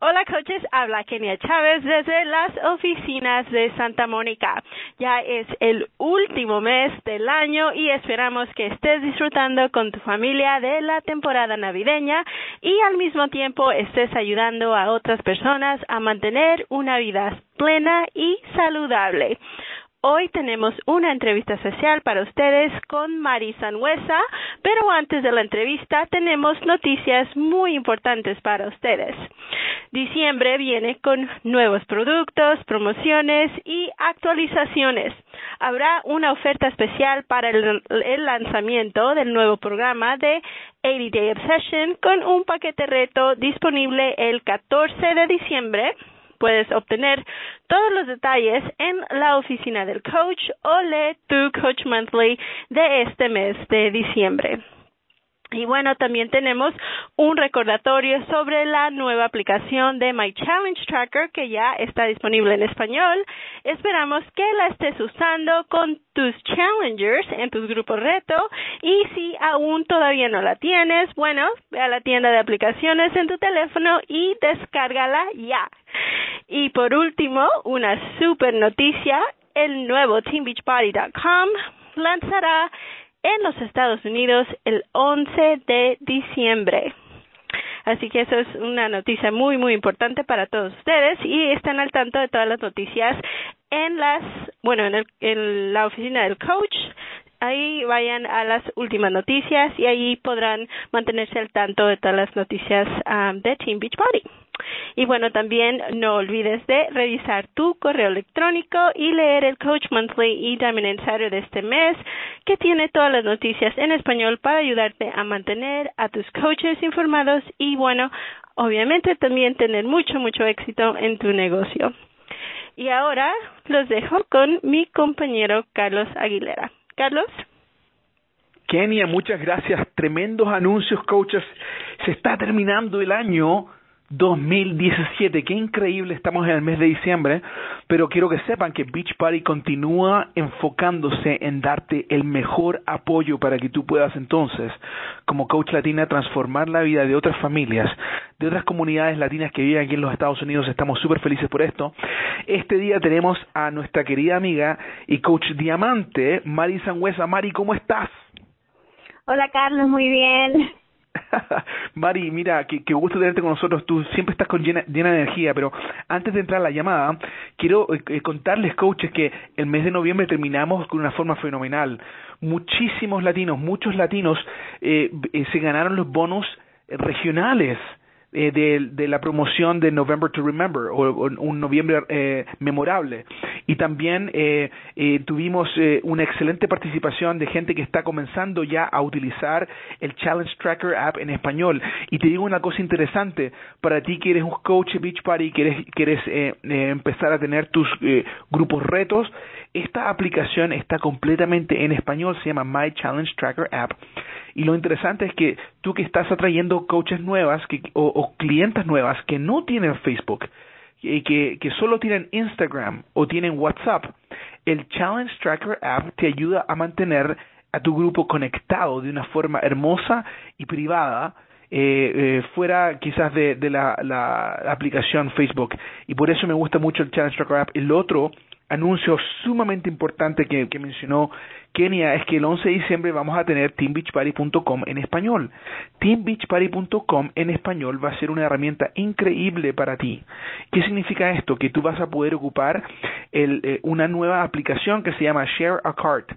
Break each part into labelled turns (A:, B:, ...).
A: Hola coaches, habla Kenia Chávez desde las oficinas de Santa Mónica. Ya es el último mes del año y esperamos que estés disfrutando con tu familia de la temporada navideña y al mismo tiempo estés ayudando a otras personas a mantener una vida plena y saludable. Hoy tenemos una entrevista especial para ustedes con Mari Sanhuesa, pero antes de la entrevista tenemos noticias muy importantes para ustedes. Diciembre viene con nuevos productos, promociones y actualizaciones. Habrá una oferta especial para el, el lanzamiento del nuevo programa de 80 Day Obsession con un paquete reto disponible el 14 de diciembre Puedes obtener todos los detalles en la oficina del coach o lee tu Coach Monthly de este mes de diciembre. Y bueno, también tenemos un recordatorio sobre la nueva aplicación de My Challenge Tracker que ya está disponible en español. Esperamos que la estés usando con tus challengers en tus grupos reto y si aún todavía no la tienes, bueno, ve a la tienda de aplicaciones en tu teléfono y descárgala ya. Y por último, una super noticia, el nuevo teambeachbody.com lanzará en los Estados Unidos el 11 de diciembre. Así que eso es una noticia muy, muy importante para todos ustedes y están al tanto de todas las noticias en las, bueno, en, el, en la oficina del coach. Ahí vayan a las últimas noticias y ahí podrán mantenerse al tanto de todas las noticias um, de Team Beachbody. Y bueno, también no olvides de revisar tu correo electrónico y leer el Coach Monthly y Diamond Insider de este mes, que tiene todas las noticias en español para ayudarte a mantener a tus coaches informados y bueno, obviamente también tener mucho, mucho éxito en tu negocio. Y ahora los dejo con mi compañero Carlos Aguilera. Carlos.
B: Kenia, muchas gracias. Tremendos anuncios, coaches. Se está terminando el año 2017. Qué increíble, estamos en el mes de diciembre, pero quiero que sepan que Beach Party continúa enfocándose en darte el mejor apoyo para que tú puedas entonces, como coach latina, transformar la vida de otras familias, de otras comunidades latinas que viven aquí en los Estados Unidos. Estamos súper felices por esto. Este día tenemos a nuestra querida amiga y coach diamante, Mari Sangüesa. Mari, ¿cómo estás?
C: Hola Carlos, muy bien.
B: Mari, mira, qué, gusto tenerte con nosotros. Tú siempre estás con llena, de energía, pero antes de entrar a la llamada, quiero eh, eh, contarles, coaches, que el mes de noviembre terminamos con una forma fenomenal. Muchísimos latinos, muchos latinos eh, se ganaron los bonos regionales eh, de, de, la promoción de November to Remember o, un noviembre eh, memorable. Y también eh, eh, tuvimos eh, una excelente participación de gente que está comenzando ya a utilizar el Challenge Tracker app en español. Y te digo una cosa interesante, para ti que eres un coach Beach Party, quieres, quieres empezar a tener tus grupos retos, esta aplicación está completamente en español, se llama My Challenge Tracker App. Y lo interesante es que tú que estás atrayendo coaches nuevas que, o, o nuevas que no tienen Facebook, que, que solo tienen Instagram o tienen WhatsApp, el Challenge Tracker App te ayuda a mantener a tu grupo conectado de una forma hermosa y privada eh, eh, fuera quizás de, de la, la, aplicación Facebook. Y por eso me gusta mucho el Challenge Tracker App. El otro anuncio sumamente importante que, mencionó Kenia es que el 11 de diciembre vamos a tener teambeachparty.com en español. Teambeachparty.com en español va a ser una herramienta increíble para ti. ¿Qué significa esto? Que tú vas a poder ocupar el, eh, una nueva aplicación que se llama Share a Cart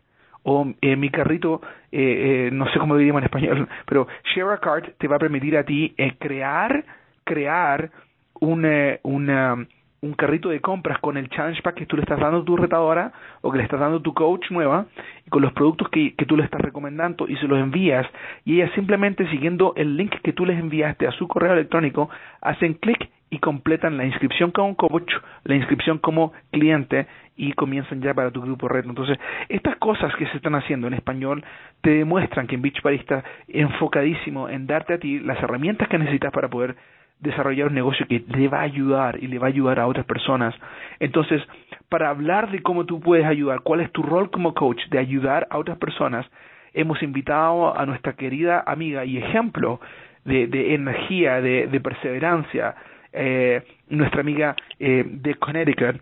B: o eh, mi carrito, eh, no sé cómo diríamos en español, pero Share a Cart te va a permitir a ti crear, crear una, una un carrito de compras con el challenge pack que tú le estás dando a tu retadora o que le estás dando a tu coach nueva y con los productos que, que tú le estás recomendando y se los envías y ella simplemente siguiendo el link que tú les enviaste a su correo electrónico hacen clic y completan la inscripción como coach, la inscripción como cliente y comienzan ya para tu grupo reto. Entonces, estas cosas que se están haciendo en español te demuestran que en Beachbody está enfocadísimo en darte a ti las herramientas que necesitas para poder desarrollar un negocio que le va a ayudar y le va a ayudar a otras personas. Entonces, para hablar de cómo tú puedes ayudar, cuál es tu rol como coach de ayudar a otras personas, hemos invitado a nuestra querida amiga y ejemplo de, de energía, de, perseverancia. Eh, nuestra amiga eh, de Connecticut,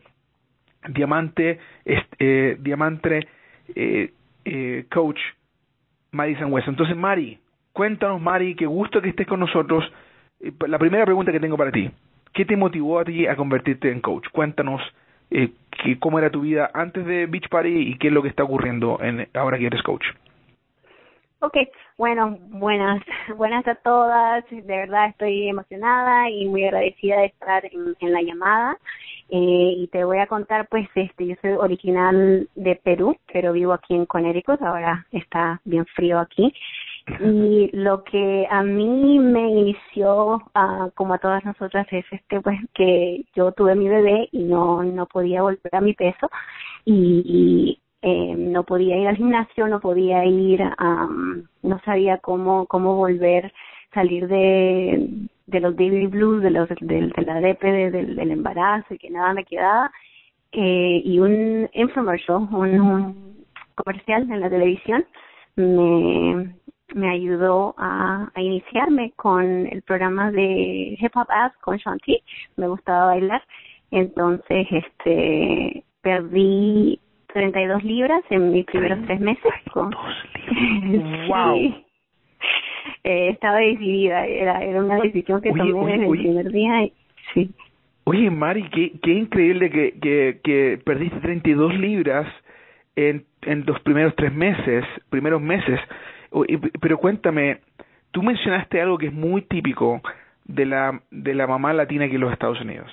B: Diamante, eh, Diamante eh, eh, Coach Madison West. Entonces, Mari, cuéntanos, Mari, qué gusto que estés con nosotros. Eh, la primera pregunta que tengo para ti, ¿qué te motivó a ti a convertirte en coach? Cuéntanos eh, cómo era tu vida antes de Beach Party y qué es lo que está ocurriendo en, ahora que eres coach.
C: Ok, bueno, buenas, buenas a todas. De verdad estoy emocionada y muy agradecida de estar en, en la llamada. Eh, y te voy a contar, pues, este, yo soy original de Perú, pero vivo aquí en Connecticut. Ahora está bien frío aquí. Y lo que a mí me inició, uh, como a todas nosotras, es este, pues, que yo tuve mi bebé y no, no podía volver a mi peso. Y, eh, no podía ir al gimnasio, no podía ir, um, no sabía cómo, cómo volver, salir de, de los baby blues, de los, de, de la DP, del, del embarazo y que nada me quedaba. Eh, y un infomercial, un comercial en la televisión, me, me ayudó a, a iniciarme con el programa de Hip Hop Ads con Shanti. Me gustaba bailar. Entonces, este, perdí 32 libras en mis primeros tres meses. Con...
B: ¡Wow!
C: sí. eh, estaba decidida, era, era una decisión que
B: Oye,
C: tomé
B: oye,
C: desde
B: oye.
C: el primer día. Y, sí.
B: Oye, Mari, qué, qué increíble que, que, que perdiste 32 libras en, en los primeros tres meses, primeros meses. Pero cuéntame, tú mencionaste algo que es muy típico de la, de la mamá latina aquí en los Estados Unidos.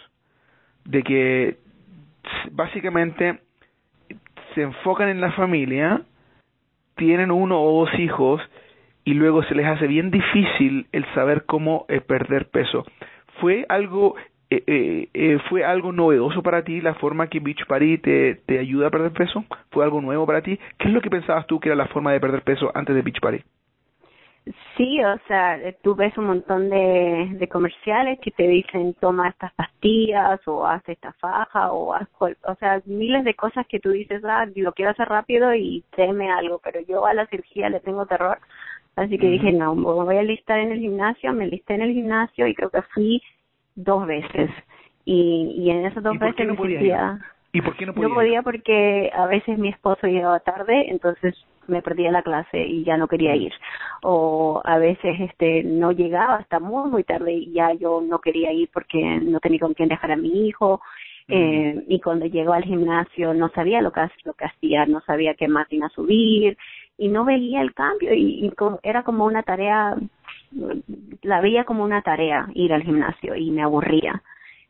B: De que básicamente se enfocan en la familia, tienen uno o dos hijos y luego se les hace bien difícil el saber cómo perder peso. ¿Fue algo eh, eh, eh, fue algo novedoso para ti la forma que Beach Party te, te ayuda a perder peso? ¿Fue algo nuevo para ti? ¿Qué es lo que pensabas tú que era la forma de perder peso antes de Beach Party?
C: Sí, o sea, eh, tú ves un montón de, de comerciales que te dicen toma estas pastillas o haz esta faja o haz, o sea, miles de cosas que tú dices, ah, lo quiero hacer rápido y teme algo, pero yo a la cirugía le tengo terror. Así que dije, no, me voy a listar en el gimnasio, me listé en el gimnasio y creo que fui dos veces. Y, y en esas dos
B: ¿Y por qué
C: veces
B: no
C: me sentía...
B: ¿Y por qué no podías?
C: No podía porque a veces mi esposo llegaba tarde, entonces me perdía la clase y ya no quería ir. O a veces este no llegaba hasta muy muy tarde y ya yo no quería ir porque no tenía con quién dejar a mi hijo. Eh, y cuando llegó al gimnasio no sabía lo que, lo que hacía, no sabía qué máquina subir y no veía el cambio y, y era como una tarea, la veía como una tarea ir al gimnasio y me aburría.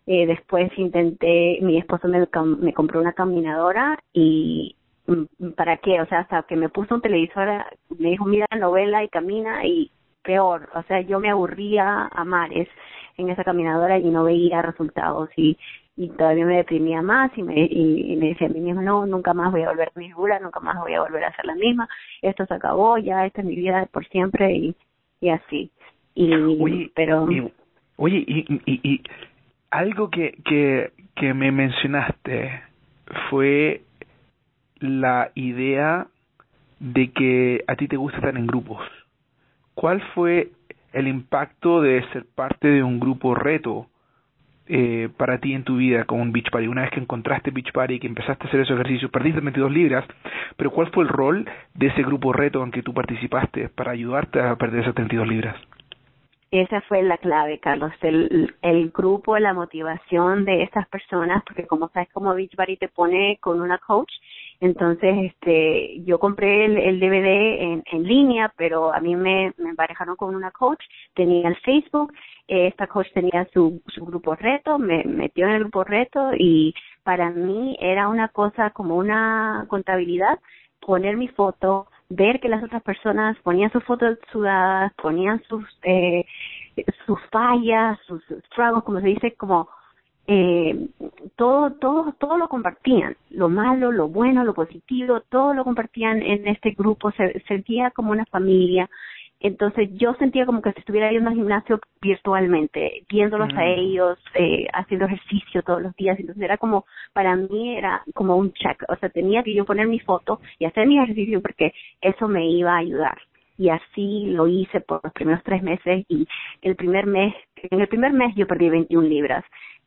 C: Eh, después intenté, mi esposo me, me compró una caminadora y mm, ¿para qué? O sea, hasta que me puso un televisor, me dijo, mira la novela y camina y peor, o sea, yo me aburría a mares en esa caminadora y no veía resultados y, y todavía me deprimía más y me, y, y me decía a mí mismo, no, nunca más voy a volver a mi figura, nunca más voy a volver a ser la misma, esto se acabó, ya esta es mi vida por siempre y, y así. Y,
B: Oye,
C: pero
B: y, oye, y, y, y algo que, que, que me mencionaste fue la idea de que a ti te gusta estar en grupos. ¿Cuál fue el impacto de ser parte de un grupo reto eh, para ti en tu vida con un Beach Party? Una vez que encontraste Beach Party y que empezaste a hacer esos ejercicios, perdiste 22 libras, pero ¿cuál fue el rol de ese grupo reto en que tú participaste para ayudarte a perder esas 32 libras?
C: Esa fue la clave, Carlos, el, el grupo, la motivación de estas personas, porque como sabes, como Beachbody te pone con una coach, entonces este yo compré el, DVD en, en línea, pero a mí me, me emparejaron con una coach, tenía el Facebook, esta coach tenía su, su grupo reto, me metió en el grupo reto y para mí era una cosa como una contabilidad, poner mi foto, ver que las otras personas ponían sus fotos sudadas, ponían sus eh, sus fallas, sus struggles, como se dice, como eh, todo, todo, todo lo compartían, lo malo, lo bueno, lo positivo, todo lo compartían en este grupo, se sentía como una familia. Entonces yo sentía como que si estuviera yendo al gimnasio virtualmente, viéndolos
B: Mm.
C: a ellos, eh, haciendo ejercicio todos los días. Entonces era como, para mí era como un check. O sea, tenía que yo poner mi foto y hacer mi ejercicio porque eso me iba a ayudar. y así lo hice por los primeros tres meses y el primer mes, en el primer mes yo perdí 21 libras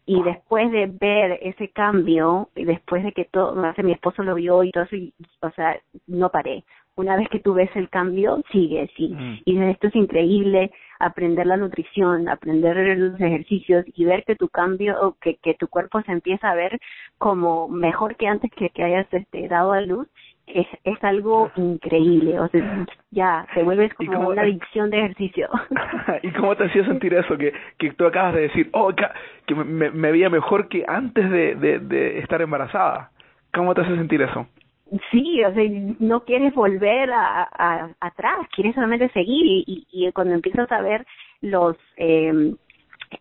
C: y después de ver ese cambio y después de que todo, mi esposo lo vio y todo eso, o sea, no paré. Una vez que tú ves el cambio, sigue, sí. Mm. Y esto es increíble, aprender la nutrición, aprender los ejercicios y ver que tu cambio, que, que tu cuerpo se empieza a ver como mejor que antes que, que hayas este, dado a luz es, es algo increíble, o sea, ya te vuelves como una adicción de ejercicio.
B: ¿Y cómo te hacía sentir eso? Que, que tú acabas de decir, oh, que me, me veía mejor que antes de, de, de estar embarazada. ¿Cómo te hace sentir eso?
C: Sí, o sea, no quieres volver a, atrás, quieres solamente seguir y, y, y cuando empiezas a ver los, eh,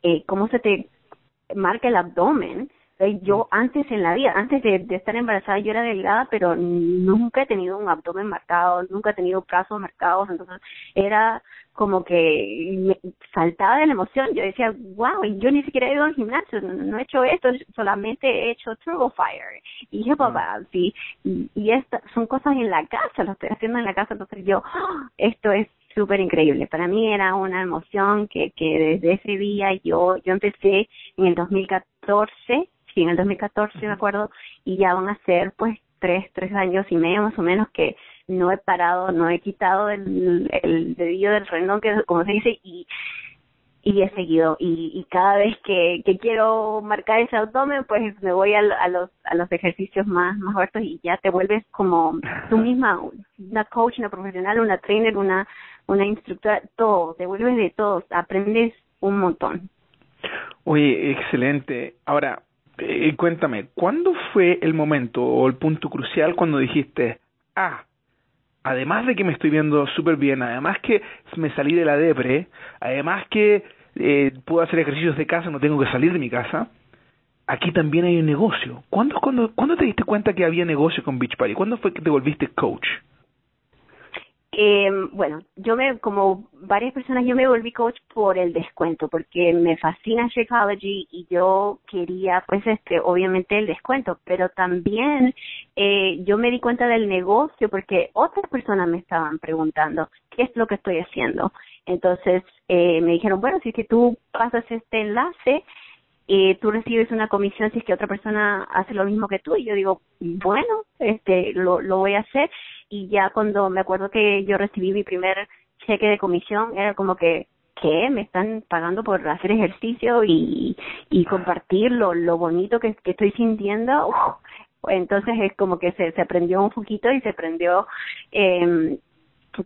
C: eh, cómo se te marca el abdomen, yo antes en la vida, antes de, estar embarazada, yo era delgada, pero nunca he tenido un abdomen marcado, nunca he tenido brazos marcados, entonces era como que me saltaba de la emoción. Yo decía, wow, yo ni siquiera he ido al gimnasio, no he hecho esto, solamente he hecho Turbo Fire y Hip Hop y, y estas son cosas en la casa, lo estoy haciendo en la casa, entonces yo, ¡ah! esto es súper increíble. Para mí era una emoción que, que desde ese día yo, yo empecé en el 2014 sí, en el 2014 me acuerdo, y ya van a ser pues tres, tres años y medio más o menos que no he parado, no he quitado el, el dedillo del renón, que como se dice, y y he seguido. Y, y cada vez que, que quiero marcar ese abdomen pues me voy a, a los a los ejercicios más más fuertes y ya te vuelves como tú misma una coach una profesional una trainer una una instructora todo te vuelves de todo aprendes un montón.
B: Oye excelente. Ahora eh, cuéntame, ¿cuándo fue el momento o el punto crucial cuando dijiste, ah, además de que me estoy viendo súper bien, además que me salí de la depre, además que eh, puedo hacer ejercicios de casa, no tengo que salir de mi casa, aquí también hay un negocio. ¿Cuándo, cuándo, ¿Cuándo te diste cuenta que había negocio con Beach Party? ¿Cuándo fue que te volviste coach?
C: Eh, bueno, yo me, como varias personas, yo me volví coach por el descuento, porque me fascina Shakeology y yo quería, pues, este, obviamente el descuento, pero también eh, yo me di cuenta del negocio porque otras personas me estaban preguntando qué es lo que estoy haciendo. Entonces eh, me dijeron, bueno, si es que tú pasas este enlace, eh, tú recibes una comisión si es que otra persona hace lo mismo que tú y yo digo bueno este lo, lo voy a hacer y ya cuando me acuerdo que yo recibí mi primer cheque de comisión era como que ¿qué? Me están pagando por hacer ejercicio y, y compartir lo, lo bonito que, que estoy sintiendo. Entonces es como que se, se prendió un poquito y se prendió eh,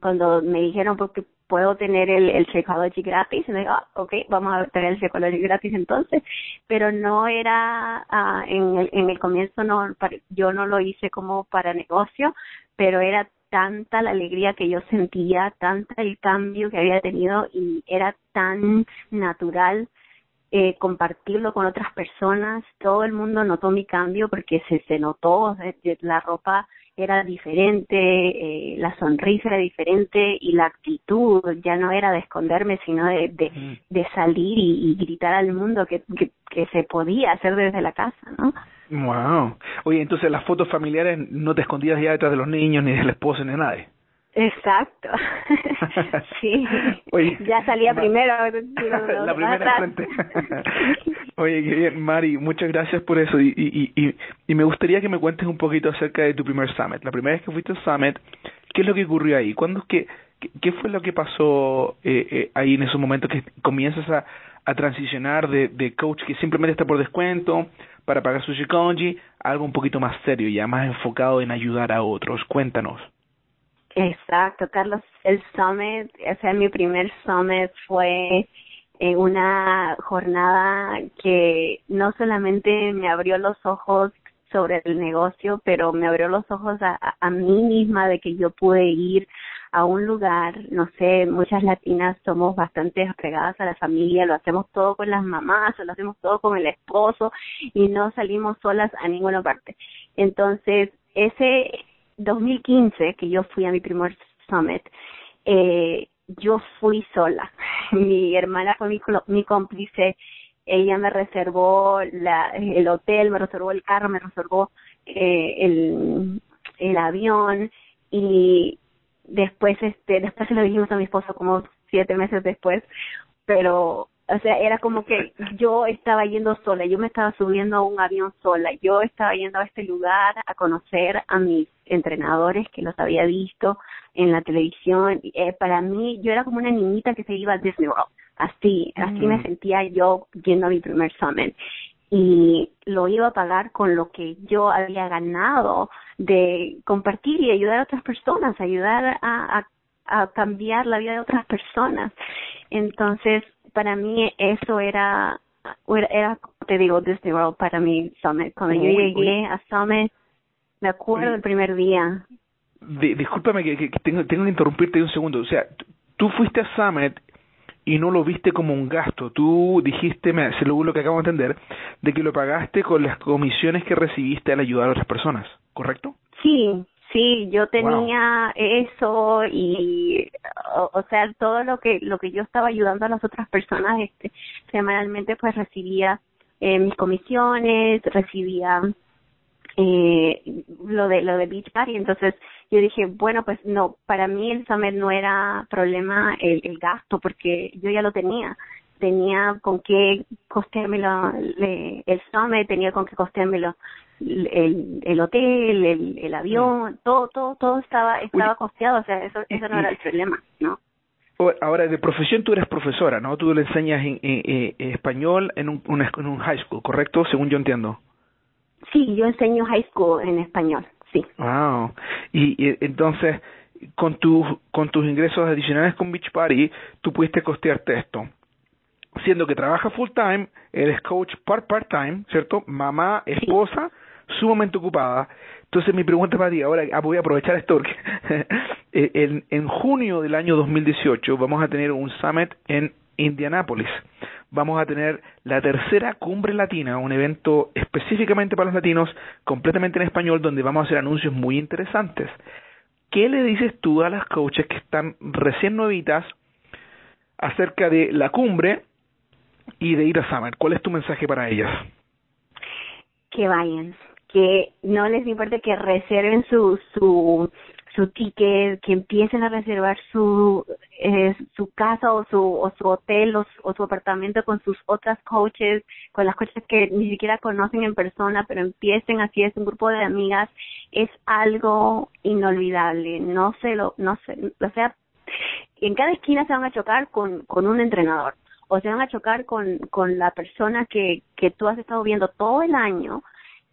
C: cuando me dijeron porque puedo tener el, el Shakeology gratis, y me digo, ah, ok, vamos a tener el Shakeology gratis entonces, pero no era, uh, en, el, en el comienzo no, yo no lo hice como para negocio, pero era tanta la alegría que yo sentía, tanta el cambio que había tenido y era tan natural eh, compartirlo con otras personas, todo el mundo notó mi cambio porque se, se notó, la ropa era diferente, eh, la sonrisa era diferente y la actitud ya no era de esconderme, sino de, de, de salir y, gritar al mundo que, que, que se podía hacer desde la casa, ¿no?
B: Wow. Oye, entonces las fotos familiares no te escondías ya detrás de los niños, ni del esposo, ni de nadie.
C: Exacto. sí. Oye, ya salía primero.
B: la primera frente. Oye, qué bien, Mari, muchas gracias por eso. Y, y, y, y me gustaría que me cuentes un poquito acerca de tu primer summit. La primera vez que fuiste al summit, ¿qué es lo que ocurrió ahí? ¿Cuándo es que, qué fue lo que pasó eh, eh, ahí en esos momentos que comienzas a, a transicionar de, de coach que simplemente está por descuento para pagar su Shikonji a algo un poquito más serio, ya más enfocado en ayudar a otros? Cuéntanos.
C: Exacto, Carlos. El summit, o sea, mi primer summit fue en una jornada que no solamente me abrió los ojos sobre el negocio, pero me abrió los ojos a, a, mí misma de que yo pude ir a un lugar, no sé, muchas latinas somos bastante apegadas a la familia, lo hacemos todo con las mamás, lo hacemos todo con el esposo y no salimos solas a ninguna parte. Entonces, ese 2015, que yo fui a mi primer summit, eh, yo fui sola. Mi hermana fue mi, mi cómplice. Ella me reservó la, el hotel, me reservó el carro, me reservó eh, el, el avión y después este después se lo dijimos a mi esposo como siete meses después pero o sea era como que yo estaba yendo sola yo me estaba subiendo a un avión sola yo estaba yendo a este lugar a conocer a mis entrenadores que los había visto en la televisión eh, para mí yo era como una niñita que se iba a Disney World así así me mm. sentía yo yendo a mi primer summit y lo iba a pagar con lo que yo había ganado de compartir y ayudar a otras personas, ayudar a, a, cambiar la vida de otras personas. Entonces, para mí eso era, era, te digo, Disney World para mí Summit. Cuando yo llegué a Summit, me acuerdo del primer día.
B: discúlpame que, que, tengo, tengo que interrumpirte un segundo. O sea, tú fuiste a Summit y no lo viste como un gasto. Tú dijiste, me, según lo que acabo de entender, de que lo pagaste con las comisiones que recibiste al ayudar a otras personas, ¿correcto?
C: Sí, sí, yo tenía eso y, o, sea, todo lo que lo que yo estaba ayudando a las otras personas, este, semanalmente, pues recibía eh, mis comisiones, recibía eh, lo de lo de Beach Party, entonces yo dije, bueno, pues no, para mí el Summit no era problema el, el gasto, porque yo ya lo tenía. Tenía con qué costeármelo el Summit, tenía con qué costeármelo el, el hotel, el, el avión, todo, todo, todo estaba, estaba costeado, o sea, eso, eso no era el problema, ¿no?
B: Ahora, de profesión tú eres profesora, ¿no? Tú le enseñas en, español en un, en un high school, ¿correcto? Según yo entiendo.
C: Sí, yo enseño high school en español sí.
B: Wow. Y, entonces, con, tus con tus ingresos adicionales con Beach Party, tú pudiste costearte esto. Siendo que trabaja full time, eres coach part part time, ¿cierto? Mamá, esposa, sumamente ocupada. Entonces mi pregunta para ti, ahora ah, voy a aprovechar esto porque en, en junio del año 2018 vamos a tener un summit en Indianápolis vamos a tener la tercera cumbre latina, un evento específicamente para los latinos, completamente en español, donde vamos a hacer anuncios muy interesantes. ¿Qué le dices tú a las coaches que están recién nuevitas acerca de la cumbre y de ir a Summer? ¿Cuál es tu mensaje para ellas?
C: Que vayan, que no les importe que reserven su, su su ticket, que empiecen a reservar su eh, su casa o su o su hotel o su, apartamento con sus otras coaches, con las coaches que ni siquiera conocen en persona, pero empiecen así es un grupo de amigas, es algo inolvidable. No se lo no sé, o sea, en cada esquina se van a chocar con con un entrenador o se van a chocar con con la persona que que tú has estado viendo todo el año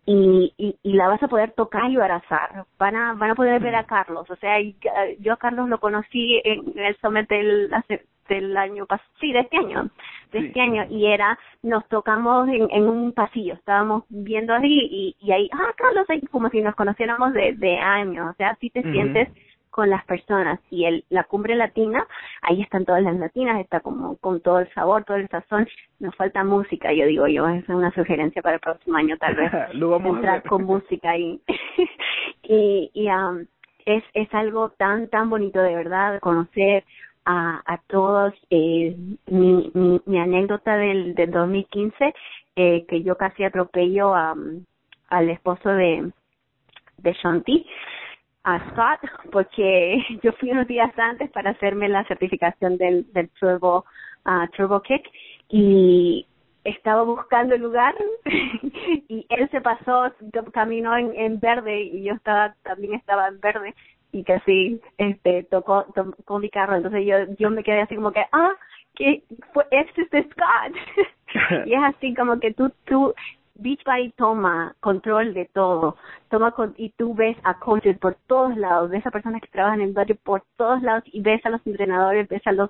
C: y, y, y, la vas a poder tocar y abrazar. Van a, van a poder ver a Carlos. O sea, yo a Carlos lo conocí en el Summit del, del año pasado, sí, de este año, de este año, y era, nos tocamos en, en un pasillo, estábamos viendo así y, y ahí, ah, Carlos, ahí, como si nos conociéramos de, de años. O sea, así te sientes con las personas y el la cumbre latina ahí están todas las latinas está como con todo el sabor todo el sazón nos falta música yo digo yo es una sugerencia para el próximo año tal vez
B: Lo vamos
C: entrar con música ahí. Y y um, es es algo tan tan bonito de verdad conocer a, a todos eh, mi, mi, mi anécdota del del 2015 eh, que yo casi atropello a, al esposo de de Shanti a Scott porque yo fui unos días antes para hacerme la certificación del, del Turbo, uh, Turbo Kick y estaba buscando el lugar y él se pasó, caminó en, en verde y yo estaba también estaba en verde y casi este tocó, tocó mi carro. Entonces yo yo me quedé así como que ah que fue este es Scott y es así como que tú tú Beachbody toma control de todo, toma con, y tú ves a coaches por todos lados, ves a personas que trabajan en el por todos lados y ves a los entrenadores, ves a los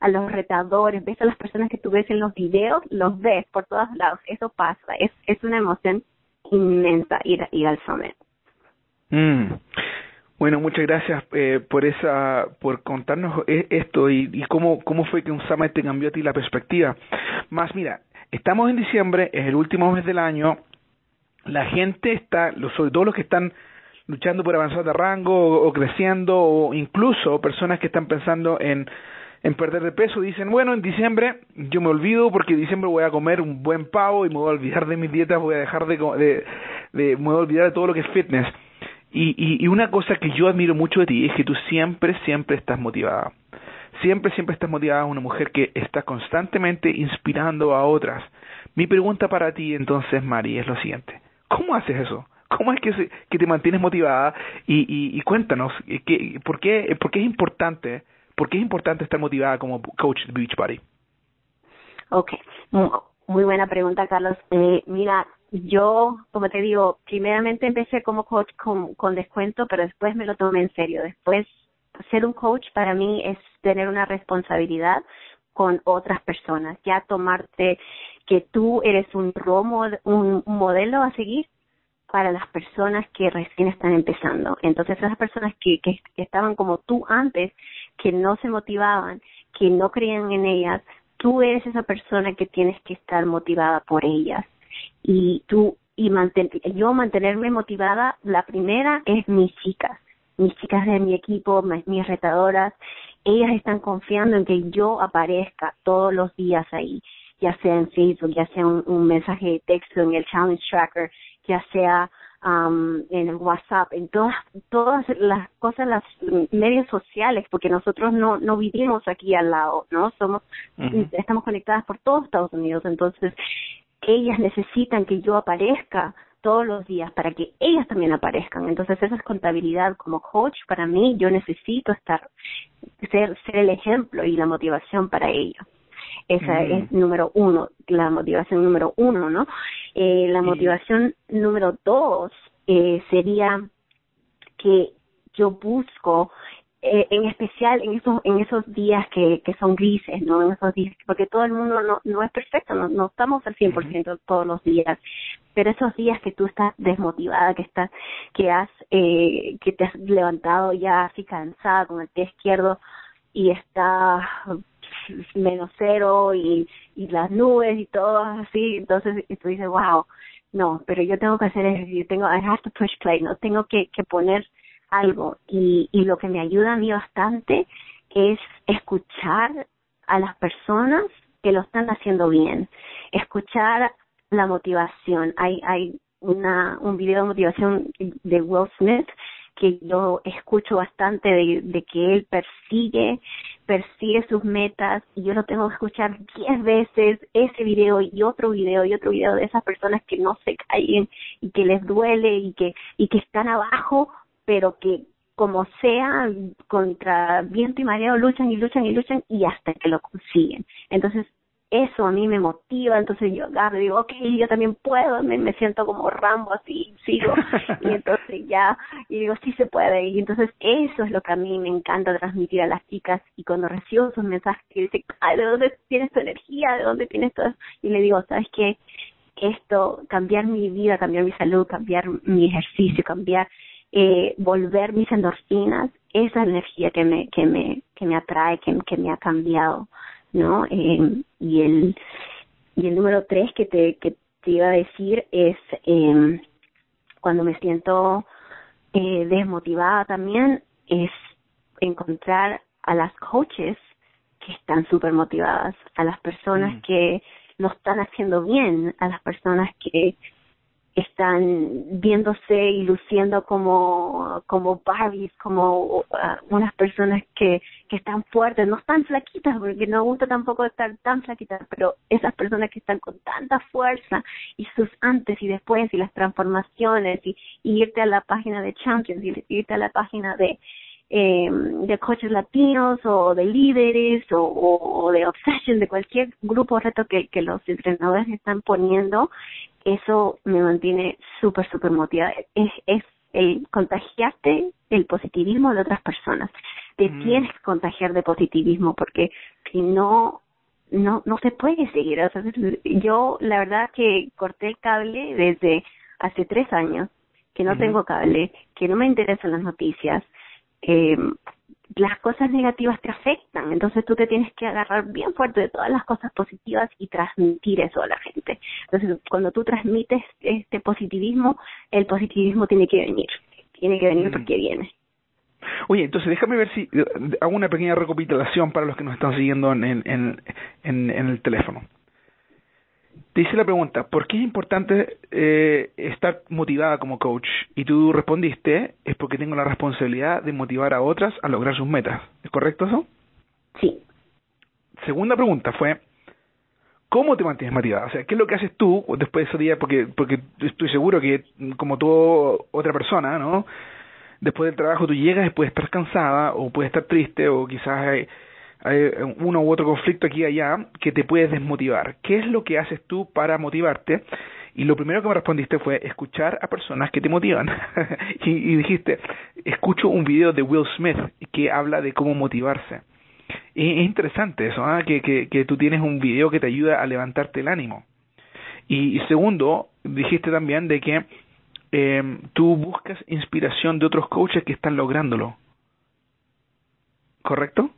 C: a los retadores, ves a las personas que tú ves en los videos, los ves por todos lados, eso pasa, es es una emoción inmensa ir, ir al summit.
B: Mm. Bueno, muchas gracias eh, por esa, por contarnos e, esto y, y cómo, cómo fue que un summit te cambió a ti la perspectiva. Más, mira, Estamos en diciembre, es el último mes del año, la gente está, sobre todo los que están luchando por avanzar de rango o, creciendo o incluso personas que están pensando en, perder de peso dicen, bueno, en diciembre yo me olvido porque en diciembre voy a comer un buen pavo y me voy a olvidar de mis dietas, voy a dejar de, de, de me voy a olvidar de todo lo que es fitness. Y, y una cosa que yo admiro mucho de ti es que tú siempre, siempre estás motivada. Siempre, siempre estás motivada, una mujer que está constantemente inspirando a otras. Mi pregunta para ti entonces, Mari, es lo siguiente. ¿Cómo haces eso? ¿Cómo es que, que te mantienes motivada? Y, y, y cuéntanos, que, ¿por, qué, ¿por qué es importante por qué es importante estar motivada como coach de Beachbody?
C: Ok, muy buena pregunta, Carlos. Eh, mira, yo, como te digo, primeramente empecé como coach con descuento, pero después me lo tomé en serio. Después, ser un coach para mí es tener una responsabilidad con otras personas, ya tomarte que tú eres un, un, modelo a seguir para las personas que recién están empezando. Entonces, esas personas que, que, estaban como tú antes, que no se motivaban, que no creían en ellas, tú eres esa persona que tienes que estar motivada por ellas. Y tú, y yo mantenerme motivada, la primera es mis chicas, mis chicas de mi equipo, mis retadoras, ellas están confiando en que yo aparezca todos los días ahí, ya sea en Facebook, ya sea un, mensaje de texto en el Challenge Tracker, ya sea um, en el WhatsApp, en todas, todas las cosas, las medios sociales, porque nosotros no, no vivimos aquí al lado, ¿no? Somos, estamos conectadas por todos Estados Unidos, entonces ellas necesitan que yo aparezca todos los días para que ellas también aparezcan. Entonces esa es contabilidad como coach para mí, yo necesito estar, ser, ser el ejemplo y la motivación para ello. Esa mm. es número uno, la motivación número uno, ¿no? Eh, la motivación número dos eh, sería que yo busco eh, en especial en esos en esos días que, que son grises no en esos días porque todo el mundo no no es perfecto no, no estamos al 100% todos los días pero esos días que tú estás desmotivada que estás que has eh, que te has levantado ya así cansada con el pie izquierdo y está menos cero y, y las nubes y todo así entonces y tú dices wow no pero yo tengo que hacer ejercicio tengo I have to push play no tengo que que poner algo y, y lo que me ayuda a mí bastante es escuchar a las personas que lo están haciendo bien, escuchar la motivación. Hay, hay una, un video de motivación de Will Smith que yo escucho bastante de, que él persigue, persigue sus metas y yo lo tengo que escuchar diez veces ese video y otro video y otro video de esas personas que no se caen y que les duele y que, y que están abajo pero que como sea, contra viento y mareo luchan y luchan y luchan y hasta que lo consiguen. Entonces, eso a mí me motiva, entonces yo agarro y digo, ok, yo también puedo, me, me siento como Rambo así, sigo, y entonces ya, y digo, sí se puede, y entonces eso es lo que a mí me encanta transmitir a las chicas, y cuando recibo esos mensajes que dicen, ay, ¿de dónde tienes tu energía? ¿De dónde tienes todo? Y le digo, ¿sabes qué? Esto, cambiar mi vida, cambiar mi salud, cambiar mi ejercicio, cambiar eh, volver mis endorfinas, esa energía que me, que me, que me atrae, que, que me ha cambiado, ¿no? Eh, y el, y el número tres que te, que te iba a decir es, eh, cuando me siento eh, desmotivada también, es encontrar a las coaches que están súper motivadas, a las personas mm. que lo están haciendo bien, a las personas que están viéndose y luciendo como como Barbies, como uh, unas personas que que están fuertes, no están flaquitas porque no gusta tampoco estar tan flaquitas, pero esas personas que están con tanta fuerza y sus antes y después y las transformaciones y, irte a la página de Champions y irte a la página de eh, de coaches latinos o de líderes o, o, de Obsession, de cualquier grupo reto que, que los entrenadores están poniendo eso me mantiene súper, súper motivada. Es, es el contagiarte el positivismo de otras personas. Te mm. tienes que contagiar de positivismo porque si no, no, no se puede seguir. O sea, yo la verdad que corté el cable desde hace tres años, que no tengo cable, que no me interesan las noticias, eh, las cosas negativas te afectan, entonces tú te tienes que agarrar bien fuerte de todas las cosas positivas y transmitir eso a la gente. Entonces, cuando tú transmites este positivismo, el positivismo tiene que venir, tiene que venir mm. porque viene.
B: Oye, entonces déjame ver si eh, hago una pequeña recapitulación para los que nos están siguiendo en, en, en, en el teléfono. Te hice la pregunta, ¿por qué es importante eh, estar motivada como coach? Y tú respondiste, es porque tengo la responsabilidad de motivar a otras a lograr sus metas. ¿Es correcto eso?
C: Sí.
B: Segunda pregunta fue, ¿cómo te mantienes motivada? O sea, ¿qué es lo que haces tú después de ese día? Porque, porque estoy seguro que, como toda otra persona, ¿no? Después del trabajo tú llegas y puedes estar cansada o puedes estar triste o quizás hay hay uno u otro conflicto aquí allá que te puedes desmotivar. ¿Qué es lo que haces tú para motivarte? Y lo primero que me respondiste fue escuchar a personas que te motivan. y, dijiste, escucho un video de Will Smith que habla de cómo motivarse. Y es interesante eso, ¿ah? que, que, tú tienes un video que te ayuda a levantarte el ánimo. Y, segundo, dijiste también de que eh, tú buscas inspiración de otros coaches que están lográndolo. ¿Correcto?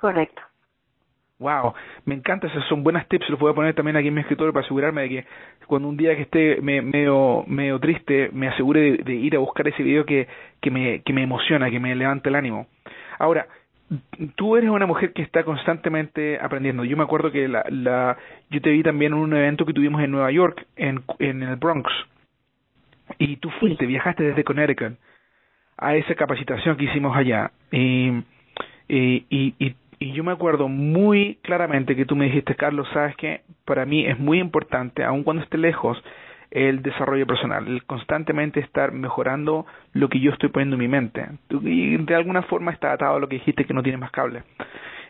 C: Correcto.
B: Wow, me encanta, esos son buenas tips, los voy a poner también aquí en mi escritorio para asegurarme de que cuando un día que esté medio, medio triste, me asegure de, ir a buscar ese video que, que, me, que me emociona, que me levanta el ánimo. Ahora, tú eres una mujer que está constantemente aprendiendo. Yo me acuerdo que la, la, yo te vi también en un evento que tuvimos en Nueva York, en, en el Bronx, y tú fuiste, viajaste desde Connecticut a esa capacitación que hicimos allá. Y, y, y, y yo me acuerdo muy claramente que tú me dijiste, Carlos, sabes que para mí es muy importante, aun cuando esté lejos, el desarrollo personal, el constantemente estar mejorando lo que yo estoy poniendo en mi mente. Y de alguna forma está atado a lo que dijiste que no tiene más cable.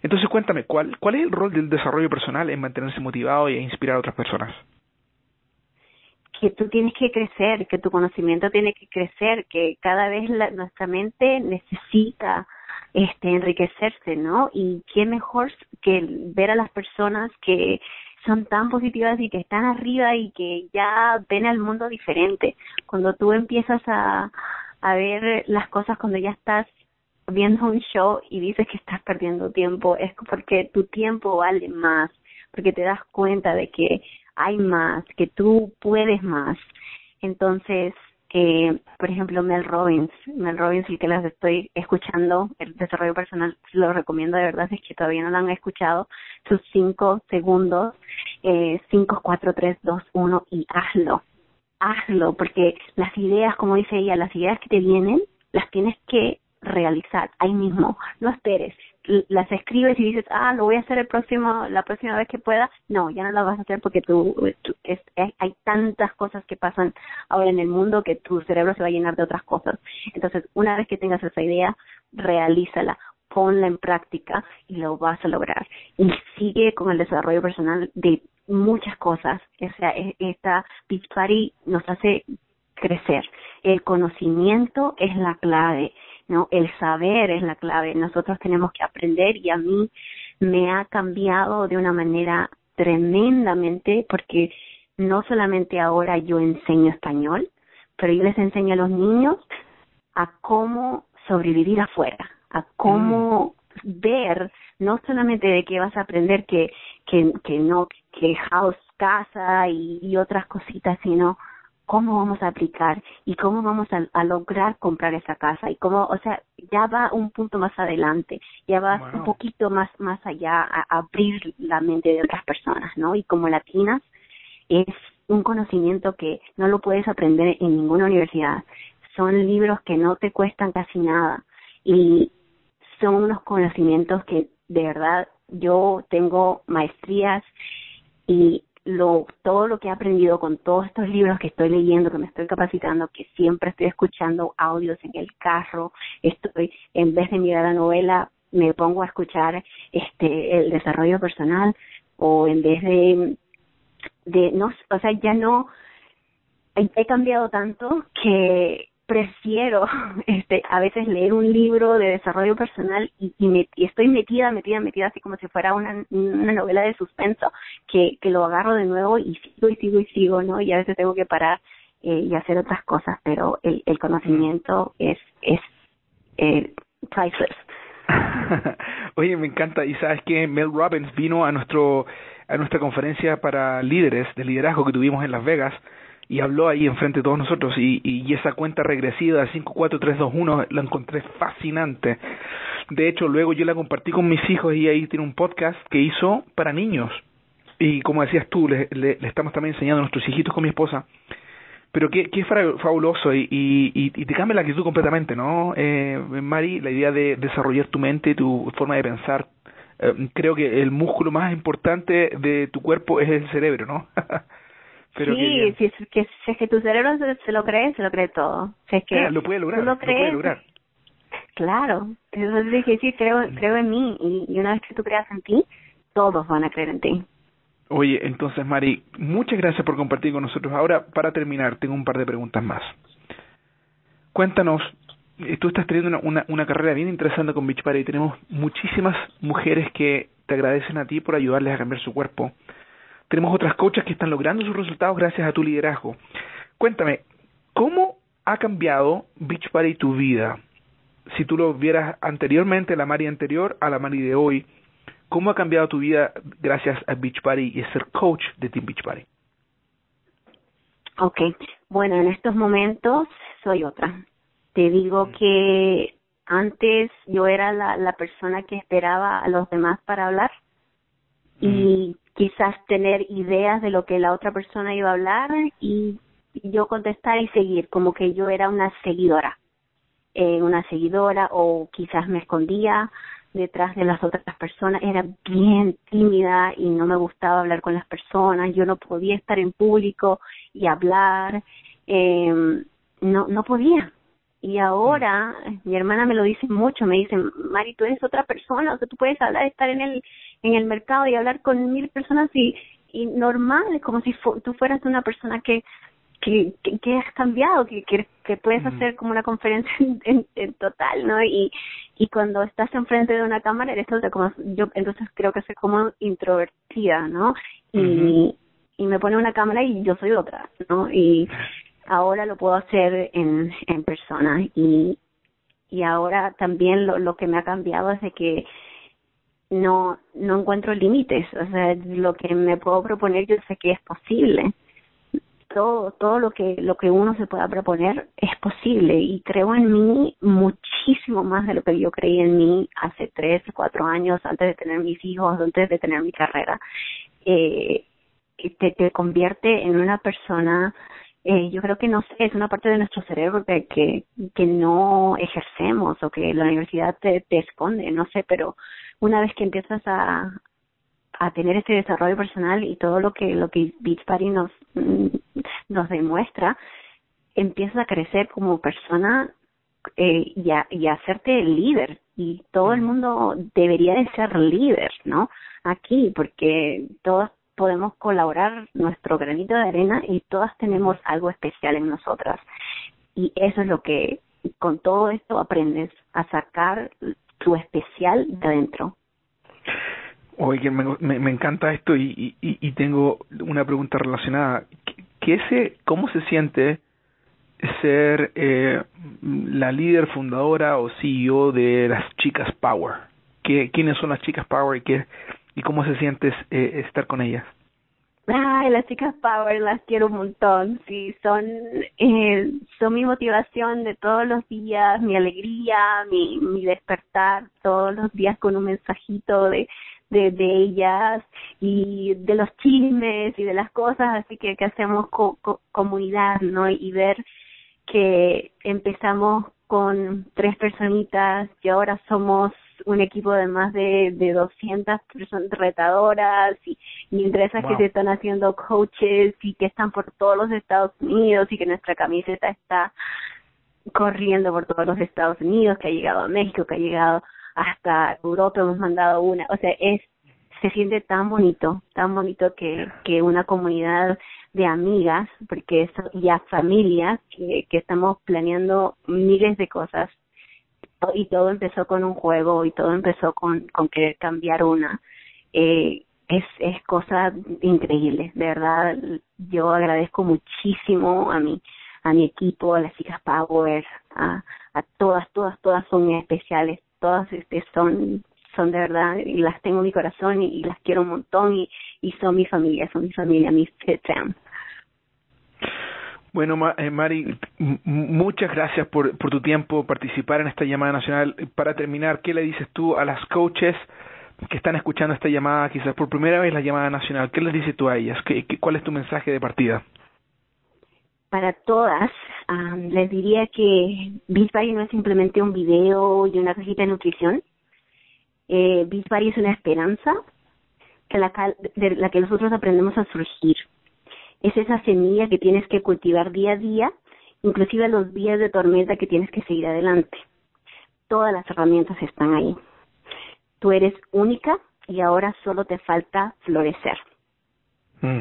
B: Entonces cuéntame, ¿cuál, ¿cuál es el rol del desarrollo personal en mantenerse motivado y inspirar a otras personas?
C: que tú tienes que crecer, que tu conocimiento tiene que crecer, que cada vez nuestra mente necesita este enriquecerse, ¿no? Y qué mejor que ver a las personas que son tan positivas y que están arriba y que ya ven al mundo diferente. Cuando tú empiezas a, a ver las cosas cuando ya estás viendo un show y dices que estás perdiendo tiempo, es porque tu tiempo vale más, porque te das cuenta de que hay más, que tú puedes más. Entonces, eh, por ejemplo, Mel Robbins, Mel Robbins, el que las estoy escuchando, el desarrollo personal, lo recomiendo de verdad, si es que todavía no lo han escuchado, sus cinco segundos, eh, cinco, cuatro, tres, dos, uno, y hazlo, hazlo, porque las ideas, como dice ella, las ideas que te vienen, las tienes que realizar ahí mismo, no esperes, las escribes y dices, ah, lo voy a hacer el próximo, la próxima vez que pueda, no, ya no la vas a hacer porque tú, es, hay tantas cosas que pasan ahora en el mundo que tu cerebro se va a llenar de otras cosas. Entonces, una vez que tengas esa idea, realízala, ponla en práctica y lo vas a lograr. Y sigue con el desarrollo personal de muchas cosas. O sea, e, esta Beach Party nos hace crecer. El conocimiento es la clave ¿no? El saber es la clave. Nosotros tenemos que aprender y a mí me ha cambiado de una manera tremendamente porque no solamente ahora yo enseño español, pero yo les enseño a los niños a cómo sobrevivir afuera, a cómo mm. ver, no solamente de qué vas a aprender que, que, que no, que house, casa y, y otras cositas, sino cómo vamos a aplicar y cómo vamos a, lograr comprar esa casa y cómo, o sea, ya va un punto más adelante, ya va un poquito más más allá a, abrir la mente de otras personas, ¿no? Y como latinas es un conocimiento que no lo puedes aprender en ninguna universidad. Son libros que no te cuestan casi nada y son unos conocimientos que de verdad yo tengo maestrías y lo, todo lo que he aprendido con todos estos libros que estoy leyendo, que me estoy capacitando, que siempre estoy escuchando audios en el carro, estoy, en vez de mirar la novela, me pongo a escuchar este, el desarrollo personal, o en vez de, de, no, o sea, ya no, he cambiado tanto que prefiero este a veces leer un libro de desarrollo personal y, y, estoy metida metida metida así como si fuera una, una novela de suspenso que, que lo agarro de nuevo y sigo y sigo y sigo no y a veces tengo que parar eh, y hacer otras cosas pero el, el conocimiento es es eh, priceless
B: Oye, me encanta. Y sabes que Mel Robbins vino a nuestro a nuestra conferencia para líderes de liderazgo que tuvimos en Las Vegas y habló ahí enfrente de todos nosotros y, y, esa cuenta regresiva de 54321 la encontré fascinante. De hecho, luego yo la compartí con mis hijos y ahí tiene un podcast que hizo para niños. y como decías tú, le, le, estamos también enseñando a nuestros hijitos con mi esposa, pero qué, qué fabuloso y, y, y te cambia la actitud completamente, ¿no? Eh, Mari, la idea de desarrollar tu mente, tu forma de pensar, eh, creo que el músculo más importante de tu cuerpo es el cerebro, ¿no?
C: Pero sí, si es, que, si es que tu cerebro se, lo cree, se lo cree todo. Si es que
B: lo puede lograr, lo, puede lograr.
C: Claro, entonces dije, sí, creo, creo en mí y, una vez que tú creas en ti, todos van a creer en ti.
B: Oye, entonces Mari, muchas gracias por compartir con nosotros. Ahora, para terminar, tengo un par de preguntas más. Cuéntanos, eh, tú estás teniendo una, una, carrera bien interesante con Beach Party y tenemos muchísimas mujeres que te agradecen a ti por ayudarles a cambiar su cuerpo. Tenemos otras coaches que están logrando sus resultados gracias a tu liderazgo. Cuéntame, ¿cómo ha cambiado Beach Party tu vida? si tú lo vieras anteriormente, la Mari anterior a la Mari de hoy, ¿cómo ha cambiado tu vida gracias a Beach Party y ser coach de Team Beach Party?
C: Ok, bueno, en estos momentos soy otra. Te digo mm. que antes yo era la, la persona que esperaba a los demás para hablar y mm. Quizás tener ideas de lo que la otra persona iba a hablar y yo contestar y seguir, como que yo era una seguidora eh, una seguidora o quizás me escondía detrás de las otras personas, era bien tímida y no me gustaba hablar con las personas, yo no podía estar en público y hablar, eh, no, no podía. Y ahora mi hermana me lo dice mucho, me dice, Mari, tú eres otra persona, o sea, tú puedes hablar, estar en el, en el mercado y hablar con mil personas y, y normal, como si tú fueras una persona que que, que, has cambiado, que, que, puedes hacer como una conferencia en, en, total, ¿no? Y, y cuando estás enfrente de una cámara eres otra, como yo entonces creo que soy como introvertida, ¿no? Y, y me pone una cámara y yo soy otra, ¿no? Y ahora lo puedo hacer en, en persona y, y ahora también lo, lo que me ha cambiado es de que no no encuentro límites, o sea, lo que me puedo proponer yo sé que es posible. Todo, todo lo que, lo que uno se pueda proponer es posible. Y creo en mí muchísimo más de lo que yo creí en mí hace tres, cuatro años antes de tener mis hijos, antes de tener mi carrera. Eh, te, te convierte en una persona eh, yo creo que no sé, es una parte de nuestro cerebro que, que, que no ejercemos o que la universidad te, te esconde, no sé, pero una vez que empiezas a, a tener este desarrollo personal y todo lo que lo que Beach Party nos mm, nos demuestra empiezas a crecer como persona eh, y, a, y a hacerte líder. Y todo el mundo debería de ser líder no aquí porque todos podemos colaborar nuestro granito de arena y todas tenemos algo especial en nosotras y eso es lo que con todo esto aprendes a sacar tu especial de adentro
B: Oye, me, me, encanta esto y, y, y, tengo una pregunta relacionada. ¿Qué, se, ¿Cómo se siente ser eh, la líder fundadora o CEO de las chicas Power? ¿Qué, ¿Quiénes son las chicas Power y, qué, y cómo se siente eh, estar con ellas?
C: Ay, las chicas Power las quiero un montón, sí, son, eh, son mi motivación de todos los días, mi alegría, mi, mi despertar todos los días con un mensajito de, de, de ellas y de los chismes y de las cosas así que, que hacemos comunidad, ¿no? Y ver que empezamos con tres personitas y ahora somos un equipo de más de, de 200 personas retadoras y, y entre esas que se están haciendo coaches y que están por todos los Estados Unidos y que nuestra camiseta está corriendo por todos los Estados Unidos, que ha llegado a México, que ha llegado hasta Europa hemos mandado una, o sea, es se siente tan bonito, tan bonito que, que una comunidad de amigas, porque eso, ya familias que, que estamos planeando miles de cosas y todo empezó con un juego y todo empezó con, con querer cambiar una. Eh, es, es cosa increíble, de verdad. Yo agradezco muchísimo a mi, a mi equipo, a las chicas Power, a, a todas, todas, todas son especiales todas este, son son de verdad y las tengo en mi corazón y, las quiero un montón y, y son mi familia, son mi familia, mi fit fam.
B: Bueno, eh, Mari, muchas gracias por, por tu tiempo, participar en esta llamada nacional. Para terminar, ¿qué le dices tú a las coaches que están escuchando esta llamada, quizás por primera vez la llamada nacional, ¿qué les dices tú a ellas? ¿Qué, cuál es tu mensaje de partida?
C: Para todas, les diría que Beachbody no es simplemente un video y una cajita de nutrición. Eh, Beachbody es una esperanza que la, de la que nosotros aprendemos a surgir. Es esa semilla que tienes que cultivar día a día, inclusive los días de tormenta que tienes que seguir adelante. Todas las herramientas están ahí. Tú eres única y ahora solo te falta florecer.
B: Mm.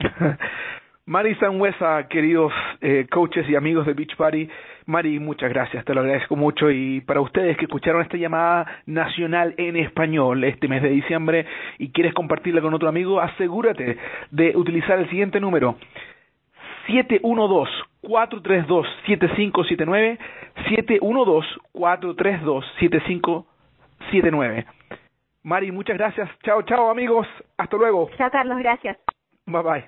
B: Mari Sanhuesa, queridos eh, coaches y amigos de Beach Party, Mari, muchas gracias, te lo agradezco mucho y para ustedes que escucharon esta llamada nacional en español este mes de diciembre y quieres compartirla con otro amigo, asegúrate de utilizar el siguiente número 712-432-7579, 712-432-7579. Mari, muchas gracias. Chao, chao amigos. Hasta luego.
C: Chao Carlos, gracias.
B: Bye bye.